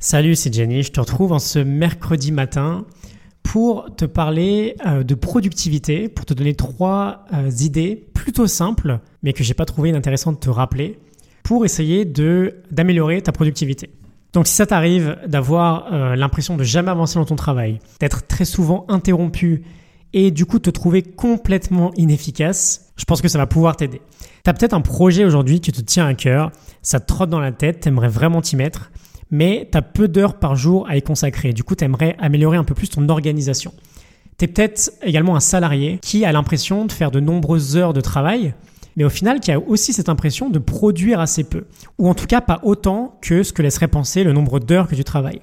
Salut, c'est Jenny. Je te retrouve en ce mercredi matin pour te parler euh, de productivité, pour te donner trois euh, idées plutôt simples, mais que j'ai pas trouvé intéressantes de te rappeler, pour essayer de d'améliorer ta productivité. Donc si ça t'arrive d'avoir euh, l'impression de jamais avancer dans ton travail, d'être très souvent interrompu et du coup te trouver complètement inefficace, je pense que ça va pouvoir t'aider. Tu as peut-être un projet aujourd'hui qui te tient à cœur, ça te trotte dans la tête, tu aimerais vraiment t'y mettre mais tu as peu d'heures par jour à y consacrer. Du coup, tu aimerais améliorer un peu plus ton organisation. Tu es peut-être également un salarié qui a l'impression de faire de nombreuses heures de travail, mais au final qui a aussi cette impression de produire assez peu, ou en tout cas pas autant que ce que laisserait penser le nombre d'heures que tu travailles.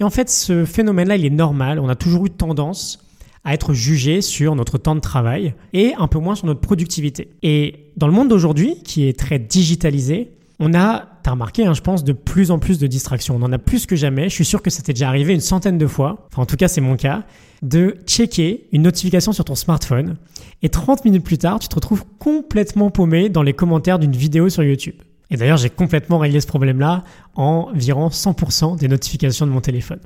Et en fait, ce phénomène-là, il est normal. On a toujours eu tendance à être jugé sur notre temps de travail et un peu moins sur notre productivité. Et dans le monde d'aujourd'hui, qui est très digitalisé, on a, t'as remarqué, hein, je pense, de plus en plus de distractions. On en a plus que jamais. Je suis sûr que ça t'est déjà arrivé une centaine de fois. Enfin, en tout cas, c'est mon cas. De checker une notification sur ton smartphone. Et 30 minutes plus tard, tu te retrouves complètement paumé dans les commentaires d'une vidéo sur YouTube. Et d'ailleurs, j'ai complètement réglé ce problème-là en virant 100% des notifications de mon téléphone.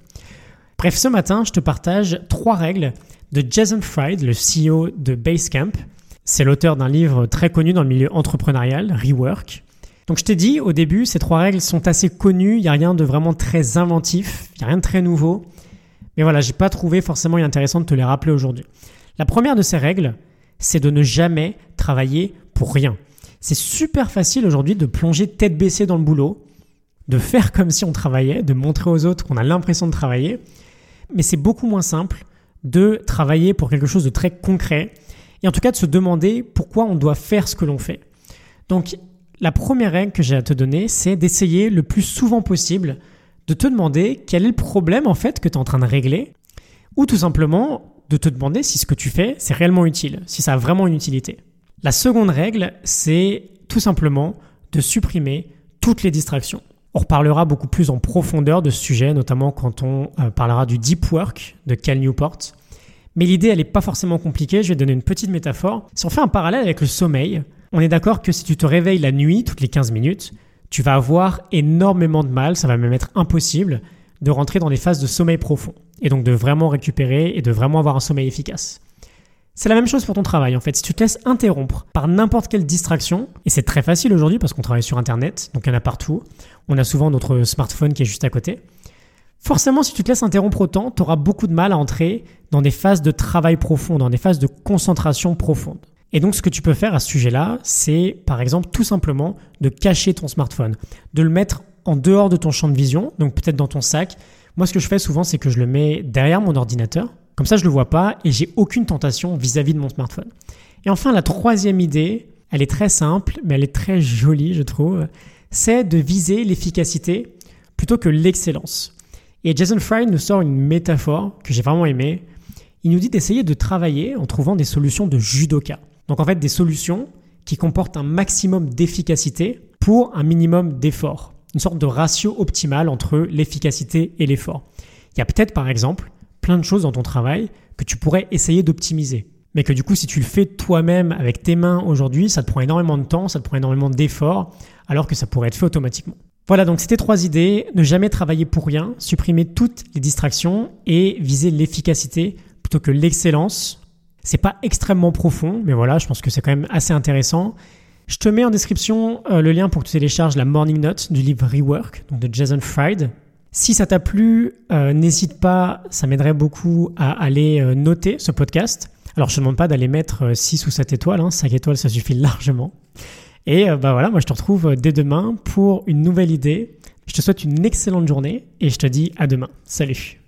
Bref, ce matin, je te partage trois règles de Jason Fried, le CEO de Basecamp. C'est l'auteur d'un livre très connu dans le milieu entrepreneurial, Rework. Donc je t'ai dit au début, ces trois règles sont assez connues, il n'y a rien de vraiment très inventif, il n'y a rien de très nouveau. Mais voilà, j'ai pas trouvé forcément intéressant de te les rappeler aujourd'hui. La première de ces règles, c'est de ne jamais travailler pour rien. C'est super facile aujourd'hui de plonger tête baissée dans le boulot, de faire comme si on travaillait, de montrer aux autres qu'on a l'impression de travailler, mais c'est beaucoup moins simple de travailler pour quelque chose de très concret et en tout cas de se demander pourquoi on doit faire ce que l'on fait. Donc la première règle que j'ai à te donner, c'est d'essayer le plus souvent possible de te demander quel est le problème en fait que tu es en train de régler, ou tout simplement de te demander si ce que tu fais, c'est réellement utile, si ça a vraiment une utilité. La seconde règle, c'est tout simplement de supprimer toutes les distractions. On reparlera beaucoup plus en profondeur de ce sujet, notamment quand on euh, parlera du deep work de Cal Newport. Mais l'idée, elle n'est pas forcément compliquée. Je vais donner une petite métaphore. Si on fait un parallèle avec le sommeil, on est d'accord que si tu te réveilles la nuit, toutes les 15 minutes, tu vas avoir énormément de mal, ça va même être impossible de rentrer dans des phases de sommeil profond et donc de vraiment récupérer et de vraiment avoir un sommeil efficace. C'est la même chose pour ton travail en fait. Si tu te laisses interrompre par n'importe quelle distraction, et c'est très facile aujourd'hui parce qu'on travaille sur Internet, donc il y en a partout, on a souvent notre smartphone qui est juste à côté, forcément si tu te laisses interrompre autant, tu auras beaucoup de mal à entrer dans des phases de travail profond, dans des phases de concentration profonde. Et donc ce que tu peux faire à ce sujet-là, c'est par exemple tout simplement de cacher ton smartphone, de le mettre en dehors de ton champ de vision, donc peut-être dans ton sac. Moi ce que je fais souvent, c'est que je le mets derrière mon ordinateur, comme ça je le vois pas et j'ai aucune tentation vis-à-vis de mon smartphone. Et enfin la troisième idée, elle est très simple, mais elle est très jolie je trouve, c'est de viser l'efficacité plutôt que l'excellence. Et Jason Fry nous sort une métaphore que j'ai vraiment aimée. Il nous dit d'essayer de travailler en trouvant des solutions de judoka. Donc en fait des solutions qui comportent un maximum d'efficacité pour un minimum d'effort. Une sorte de ratio optimal entre l'efficacité et l'effort. Il y a peut-être par exemple plein de choses dans ton travail que tu pourrais essayer d'optimiser. Mais que du coup, si tu le fais toi-même avec tes mains aujourd'hui, ça te prend énormément de temps, ça te prend énormément d'efforts, alors que ça pourrait être fait automatiquement. Voilà, donc c'était trois idées. Ne jamais travailler pour rien, supprimer toutes les distractions et viser l'efficacité plutôt que l'excellence c'est pas extrêmement profond, mais voilà, je pense que c'est quand même assez intéressant. Je te mets en description euh, le lien pour que tu télécharges la Morning Note du livre Rework, de Jason Fried. Si ça t'a plu, euh, n'hésite pas, ça m'aiderait beaucoup à aller euh, noter ce podcast. Alors je te demande pas d'aller mettre 6 ou 7 étoiles, hein, 5 étoiles ça suffit largement. Et bah voilà, moi je te retrouve dès demain pour une nouvelle idée. Je te souhaite une excellente journée et je te dis à demain. Salut